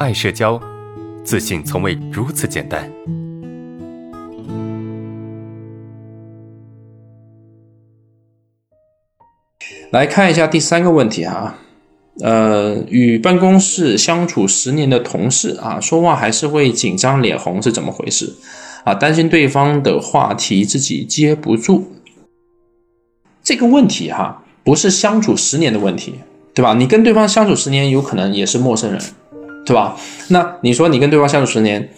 爱社交，自信从未如此简单。来看一下第三个问题哈，呃，与办公室相处十年的同事啊，说话还是会紧张脸红，是怎么回事？啊，担心对方的话题自己接不住。这个问题哈，不是相处十年的问题，对吧？你跟对方相处十年，有可能也是陌生人，对吧？那你说你跟对方相处十年，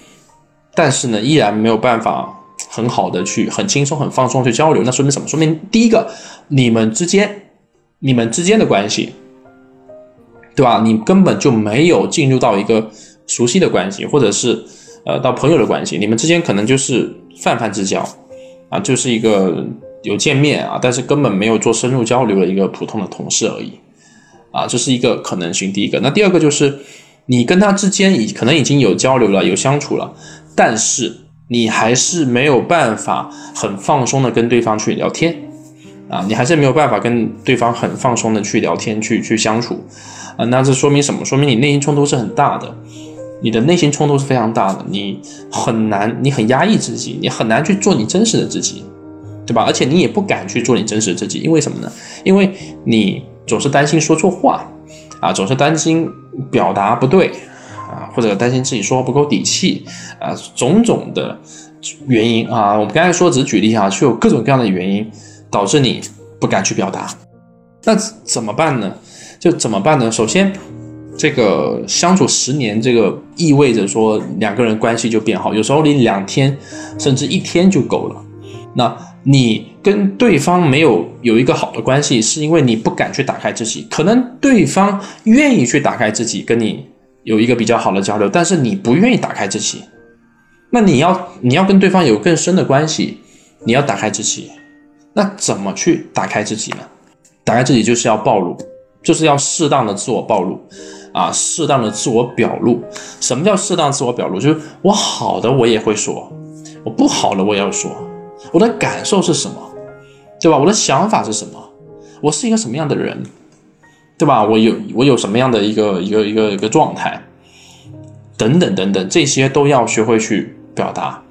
但是呢，依然没有办法很好的去很轻松、很放松去交流，那说明什么？说明第一个，你们之间。你们之间的关系，对吧？你根本就没有进入到一个熟悉的关系，或者是呃到朋友的关系。你们之间可能就是泛泛之交啊，就是一个有见面啊，但是根本没有做深入交流的一个普通的同事而已啊，这是一个可能性。第一个，那第二个就是你跟他之间已可能已经有交流了，有相处了，但是你还是没有办法很放松的跟对方去聊天。啊，你还是没有办法跟对方很放松的去聊天、去去相处，啊，那这说明什么？说明你内心冲突是很大的，你的内心冲突是非常大的，你很难，你很压抑自己，你很难去做你真实的自己，对吧？而且你也不敢去做你真实的自己，因为什么呢？因为你总是担心说错话，啊，总是担心表达不对，啊，或者担心自己说话不够底气，啊，种种的原因啊，我们刚才说只是举例啊，是有各种各样的原因。导致你不敢去表达，那怎么办呢？就怎么办呢？首先，这个相处十年，这个意味着说两个人关系就变好。有时候你两天甚至一天就够了。那你跟对方没有有一个好的关系，是因为你不敢去打开自己。可能对方愿意去打开自己，跟你有一个比较好的交流，但是你不愿意打开自己。那你要你要跟对方有更深的关系，你要打开自己。那怎么去打开自己呢？打开自己就是要暴露，就是要适当的自我暴露，啊，适当的自我表露。什么叫适当自我表露？就是我好的我也会说，我不好的我也要说。我的感受是什么，对吧？我的想法是什么？我是一个什么样的人，对吧？我有我有什么样的一个一个一个一个状态，等等等等，这些都要学会去表达。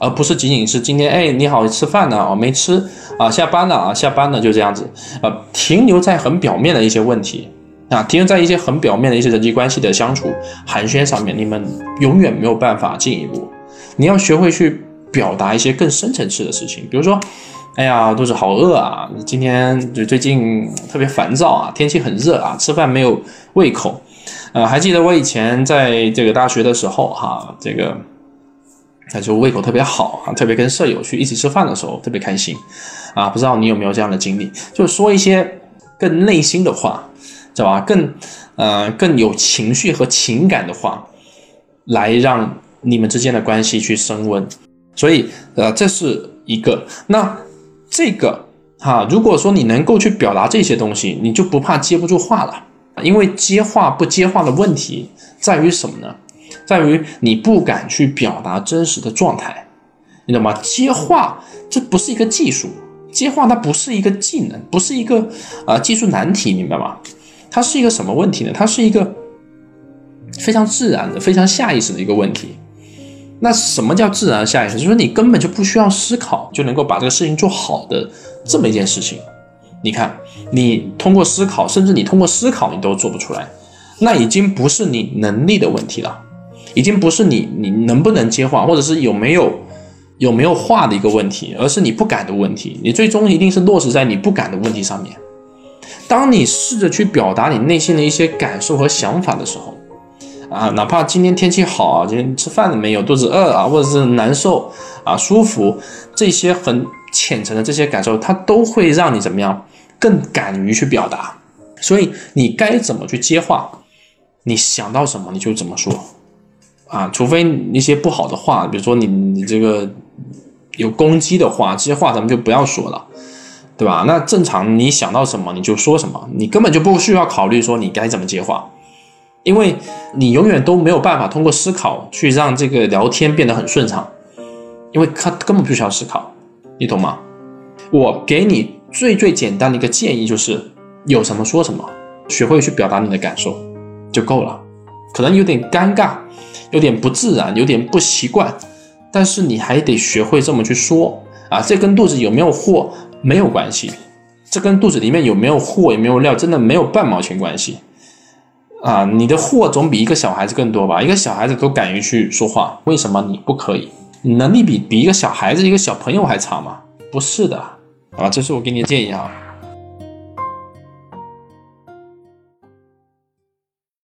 而不是仅仅是今天，哎，你好，吃饭呢？哦，没吃啊，下班了啊，下班了，就这样子，呃，停留在很表面的一些问题啊，停留在一些很表面的一些人际关系的相处寒暄上面，你们永远没有办法进一步。你要学会去表达一些更深层次的事情，比如说，哎呀，肚子好饿啊，今天就最近特别烦躁啊，天气很热啊，吃饭没有胃口，呃，还记得我以前在这个大学的时候哈，这个。他就胃口特别好啊，特别跟舍友去一起吃饭的时候特别开心，啊，不知道你有没有这样的经历？就是说一些更内心的话，知道吧？更呃更有情绪和情感的话，来让你们之间的关系去升温。所以呃这是一个。那这个哈，如果说你能够去表达这些东西，你就不怕接不住话了。因为接话不接话的问题在于什么呢？在于你不敢去表达真实的状态，你懂吗？接话这不是一个技术，接话它不是一个技能，不是一个啊技术难题，明白吗？它是一个什么问题呢？它是一个非常自然的、非常下意识的一个问题。那什么叫自然下意识？就是说你根本就不需要思考就能够把这个事情做好的这么一件事情。你看，你通过思考，甚至你通过思考你都做不出来，那已经不是你能力的问题了。已经不是你你能不能接话，或者是有没有有没有话的一个问题，而是你不敢的问题。你最终一定是落实在你不敢的问题上面。当你试着去表达你内心的一些感受和想法的时候，啊，哪怕今天天气好，今天吃饭了没有，肚子饿啊，或者是难受啊，舒服，这些很浅层的这些感受，它都会让你怎么样更敢于去表达。所以你该怎么去接话，你想到什么你就怎么说。啊，除非一些不好的话，比如说你你这个有攻击的话，这些话咱们就不要说了，对吧？那正常你想到什么你就说什么，你根本就不需要考虑说你该怎么接话，因为你永远都没有办法通过思考去让这个聊天变得很顺畅，因为他根本不需要思考，你懂吗？我给你最最简单的一个建议就是有什么说什么，学会去表达你的感受就够了。可能有点尴尬，有点不自然，有点不习惯，但是你还得学会这么去说啊。这跟肚子有没有货没有关系，这跟肚子里面有没有货有没有料真的没有半毛钱关系啊。你的货总比一个小孩子更多吧？一个小孩子都敢于去说话，为什么你不可以？你能力比比一个小孩子、一个小朋友还差吗？不是的啊，这是我给你的建议啊。